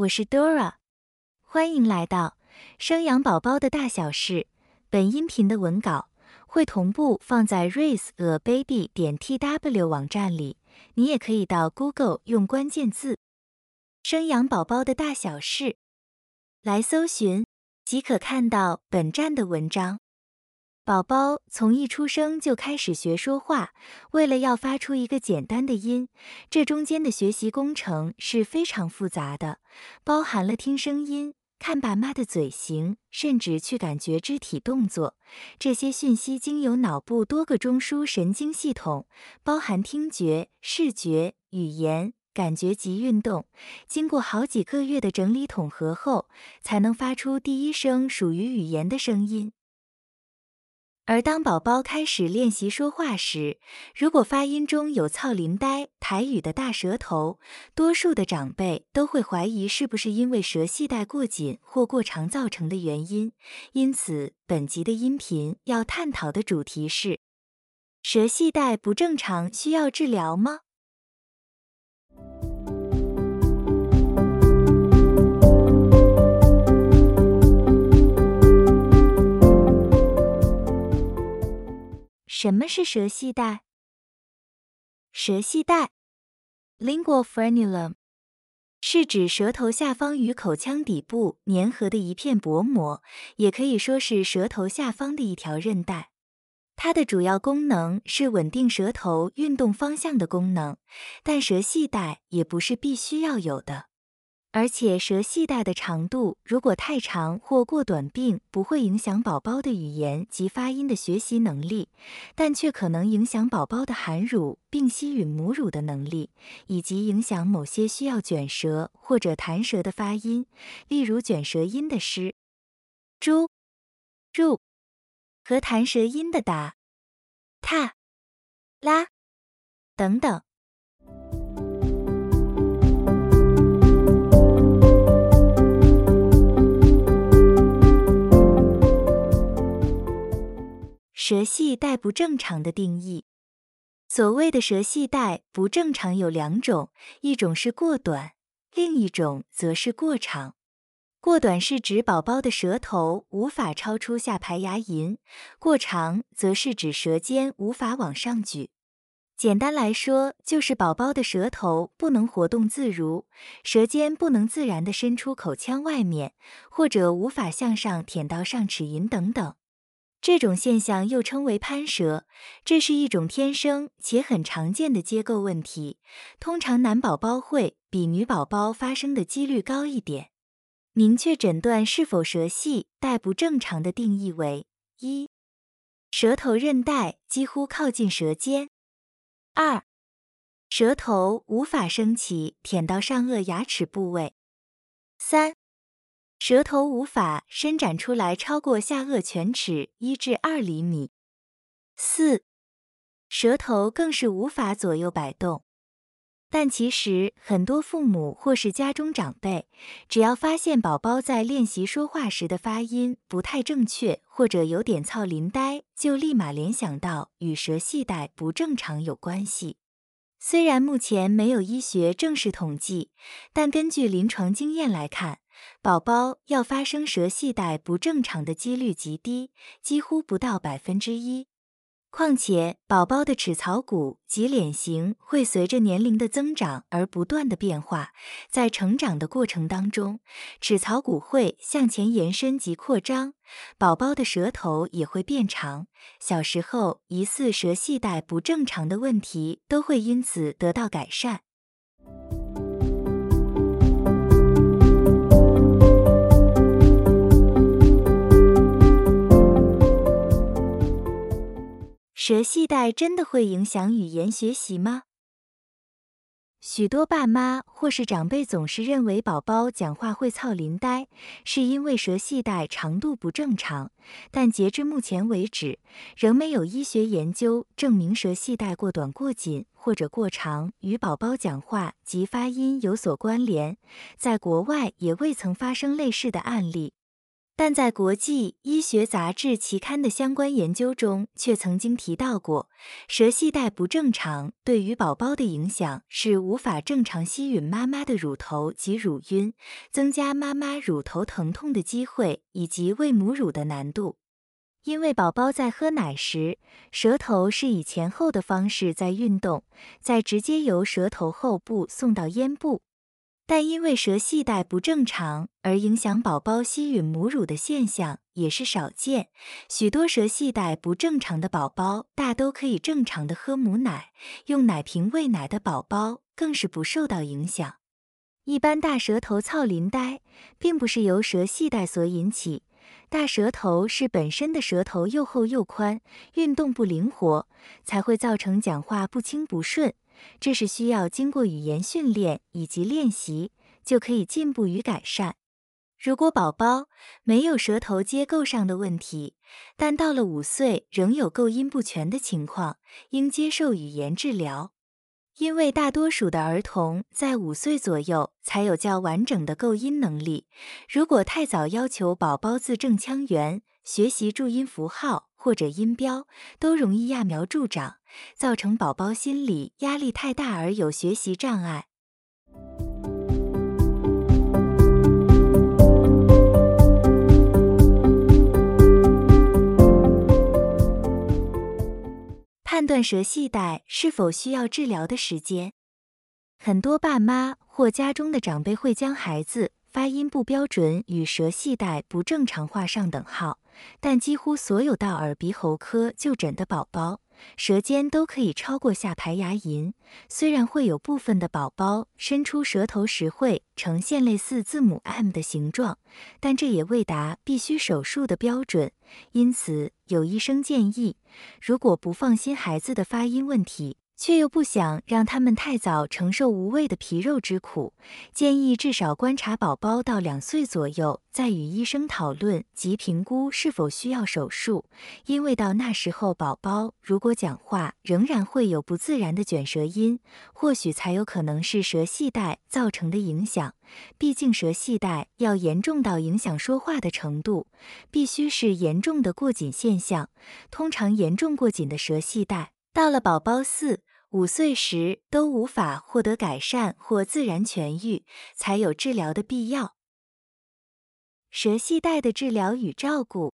我是 Dora，欢迎来到生养宝宝的大小事。本音频的文稿会同步放在 raiseababy 点 tw 网站里，你也可以到 Google 用关键字“生养宝宝的大小事”来搜寻，即可看到本站的文章。宝宝从一出生就开始学说话，为了要发出一个简单的音，这中间的学习工程是非常复杂的，包含了听声音、看爸妈的嘴型，甚至去感觉肢体动作。这些讯息经由脑部多个中枢神经系统，包含听觉、视觉、语言、感觉及运动，经过好几个月的整理统合后，才能发出第一声属于语言的声音。而当宝宝开始练习说话时，如果发音中有“操林呆”台语的大舌头，多数的长辈都会怀疑是不是因为舌系带过紧或过长造成的原因。因此，本集的音频要探讨的主题是：舌系带不正常需要治疗吗？什么是舌系带？舌系带 （lingual frenulum） 是指舌头下方与口腔底部粘合的一片薄膜，也可以说是舌头下方的一条韧带。它的主要功能是稳定舌头运动方向的功能，但舌系带也不是必须要有的。而且舌系带的长度如果太长或过短，并不会影响宝宝的语言及发音的学习能力，但却可能影响宝宝的含乳并吸吮母乳的能力，以及影响某些需要卷舌或者弹舌的发音，例如卷舌音的诗、猪、入和弹舌音的打、踏、拉等等。舌系带不正常的定义，所谓的舌系带不正常有两种，一种是过短，另一种则是过长。过短是指宝宝的舌头无法超出下排牙龈，过长则是指舌尖无法往上举。简单来说，就是宝宝的舌头不能活动自如，舌尖不能自然的伸出口腔外面，或者无法向上舔到上齿龈等等。这种现象又称为攀舌，这是一种天生且很常见的结构问题，通常男宝宝会比女宝宝发生的几率高一点。明确诊断是否舌系带不正常的定义为：一、舌头韧带几乎靠近舌尖；二、舌头无法升起舔到上颚牙齿部位；三。舌头无法伸展出来超过下颚犬齿一至二厘米。四，舌头更是无法左右摆动。但其实很多父母或是家中长辈，只要发现宝宝在练习说话时的发音不太正确，或者有点操林呆，就立马联想到与舌系带不正常有关系。虽然目前没有医学正式统计，但根据临床经验来看。宝宝要发生舌系带不正常的几率极低，几乎不到百分之一。况且，宝宝的齿槽骨及脸型会随着年龄的增长而不断的变化，在成长的过程当中，齿槽骨会向前延伸及扩张，宝宝的舌头也会变长。小时候疑似舌系带不正常的问题都会因此得到改善。舌系带真的会影响语言学习吗？许多爸妈或是长辈总是认为宝宝讲话会操林呆，是因为舌系带长度不正常。但截至目前为止，仍没有医学研究证明舌系带过短、过紧或者过长与宝宝讲话及发音有所关联。在国外也未曾发生类似的案例。但在国际医学杂志期刊的相关研究中，却曾经提到过，舌系带不正常对于宝宝的影响是无法正常吸吮妈妈的乳头及乳晕，增加妈妈乳头疼痛的机会以及喂母乳的难度。因为宝宝在喝奶时，舌头是以前后的方式在运动，再直接由舌头后部送到咽部。但因为舌系带不正常而影响宝宝吸吮母乳的现象也是少见。许多舌系带不正常的宝宝大都可以正常的喝母奶，用奶瓶喂奶的宝宝更是不受到影响。一般大舌头操林呆，并不是由舌系带所引起，大舌头是本身的舌头又厚又宽，运动不灵活，才会造成讲话不清不顺。这是需要经过语言训练以及练习，就可以进步与改善。如果宝宝没有舌头结构上的问题，但到了五岁仍有构音不全的情况，应接受语言治疗。因为大多数的儿童在五岁左右才有较完整的构音能力，如果太早要求宝宝字正腔圆，学习注音符号。或者音标都容易揠苗助长，造成宝宝心理压力太大而有学习障碍。判断舌系带是否需要治疗的时间，很多爸妈或家中的长辈会将孩子发音不标准与舌系带不正常画上等号。但几乎所有到耳鼻喉科就诊的宝宝，舌尖都可以超过下排牙龈。虽然会有部分的宝宝伸出舌头时会呈现类似字母 M 的形状，但这也未达必须手术的标准。因此，有医生建议，如果不放心孩子的发音问题，却又不想让他们太早承受无谓的皮肉之苦，建议至少观察宝宝到两岁左右，再与医生讨论及评估是否需要手术。因为到那时候，宝宝如果讲话仍然会有不自然的卷舌音，或许才有可能是舌系带造成的影响。毕竟舌系带要严重到影响说话的程度，必须是严重的过紧现象。通常严重过紧的舌系带，到了宝宝四。五岁时都无法获得改善或自然痊愈，才有治疗的必要。舌系带的治疗与照顾，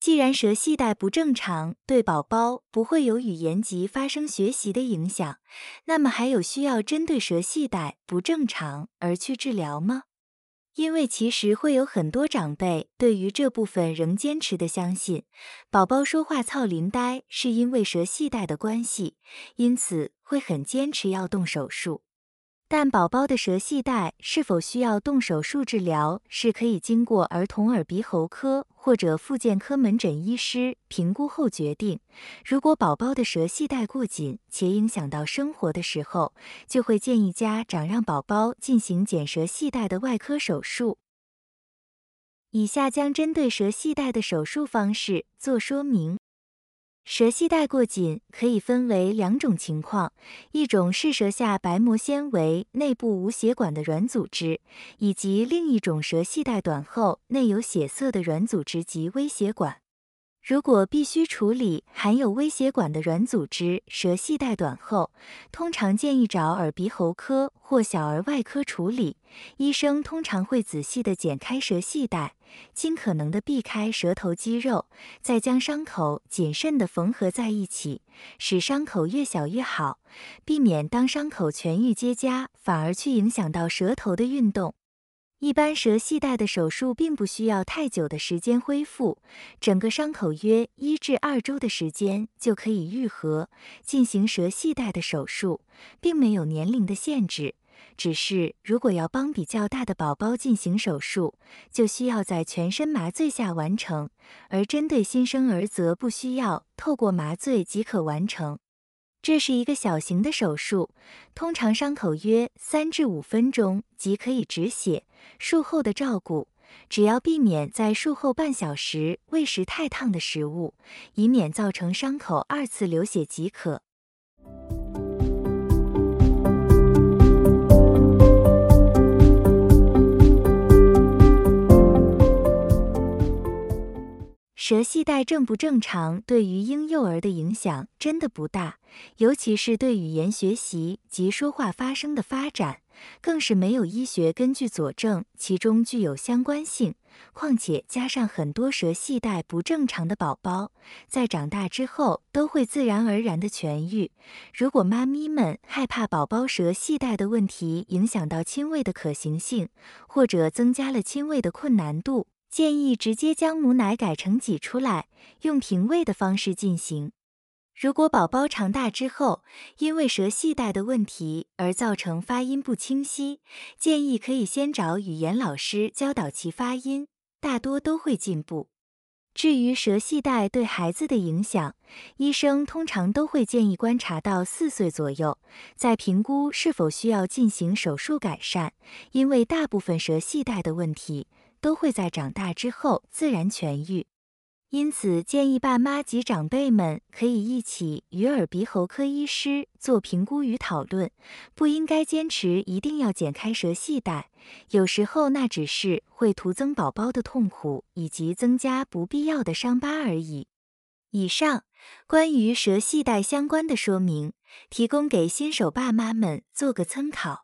既然舌系带不正常对宝宝不会有语言及发声学习的影响，那么还有需要针对舌系带不正常而去治疗吗？因为其实会有很多长辈对于这部分仍坚持的相信，宝宝说话操林呆是因为舌系带的关系，因此会很坚持要动手术。但宝宝的舌系带是否需要动手术治疗，是可以经过儿童耳鼻喉科或者复健科门诊医师评估后决定。如果宝宝的舌系带过紧且影响到生活的时候，就会建议家长让宝宝进行剪舌系带的外科手术。以下将针对舌系带的手术方式做说明。舌系带过紧可以分为两种情况，一种是舌下白膜纤维内部无血管的软组织，以及另一种舌系带短后内有血色的软组织及微血管。如果必须处理含有微血管的软组织舌系带短后，通常建议找耳鼻喉科或小儿外科处理。医生通常会仔细的剪开舌系带，尽可能的避开舌头肌肉，再将伤口谨慎的缝合在一起，使伤口越小越好，避免当伤口痊愈结痂，反而去影响到舌头的运动。一般舌系带的手术并不需要太久的时间恢复，整个伤口约一至二周的时间就可以愈合。进行舌系带的手术并没有年龄的限制，只是如果要帮比较大的宝宝进行手术，就需要在全身麻醉下完成；而针对新生儿则不需要透过麻醉即可完成。这是一个小型的手术，通常伤口约三至五分钟即可以止血。术后的照顾，只要避免在术后半小时喂食太烫的食物，以免造成伤口二次流血即可。舌系带正不正常对于婴幼儿的影响真的不大，尤其是对语言学习及说话发声的发展，更是没有医学根据佐证其中具有相关性。况且加上很多舌系带不正常的宝宝，在长大之后都会自然而然的痊愈。如果妈咪们害怕宝宝舌系带的问题影响到亲喂的可行性，或者增加了亲喂的困难度，建议直接将母奶改成挤出来，用平喂的方式进行。如果宝宝长大之后，因为舌系带的问题而造成发音不清晰，建议可以先找语言老师教导其发音，大多都会进步。至于舌系带对孩子的影响，医生通常都会建议观察到四岁左右，再评估是否需要进行手术改善，因为大部分舌系带的问题都会在长大之后自然痊愈。因此，建议爸妈及长辈们可以一起与耳鼻喉科医师做评估与讨论，不应该坚持一定要剪开舌系带。有时候那只是会徒增宝宝的痛苦，以及增加不必要的伤疤而已。以上关于舌系带相关的说明，提供给新手爸妈们做个参考。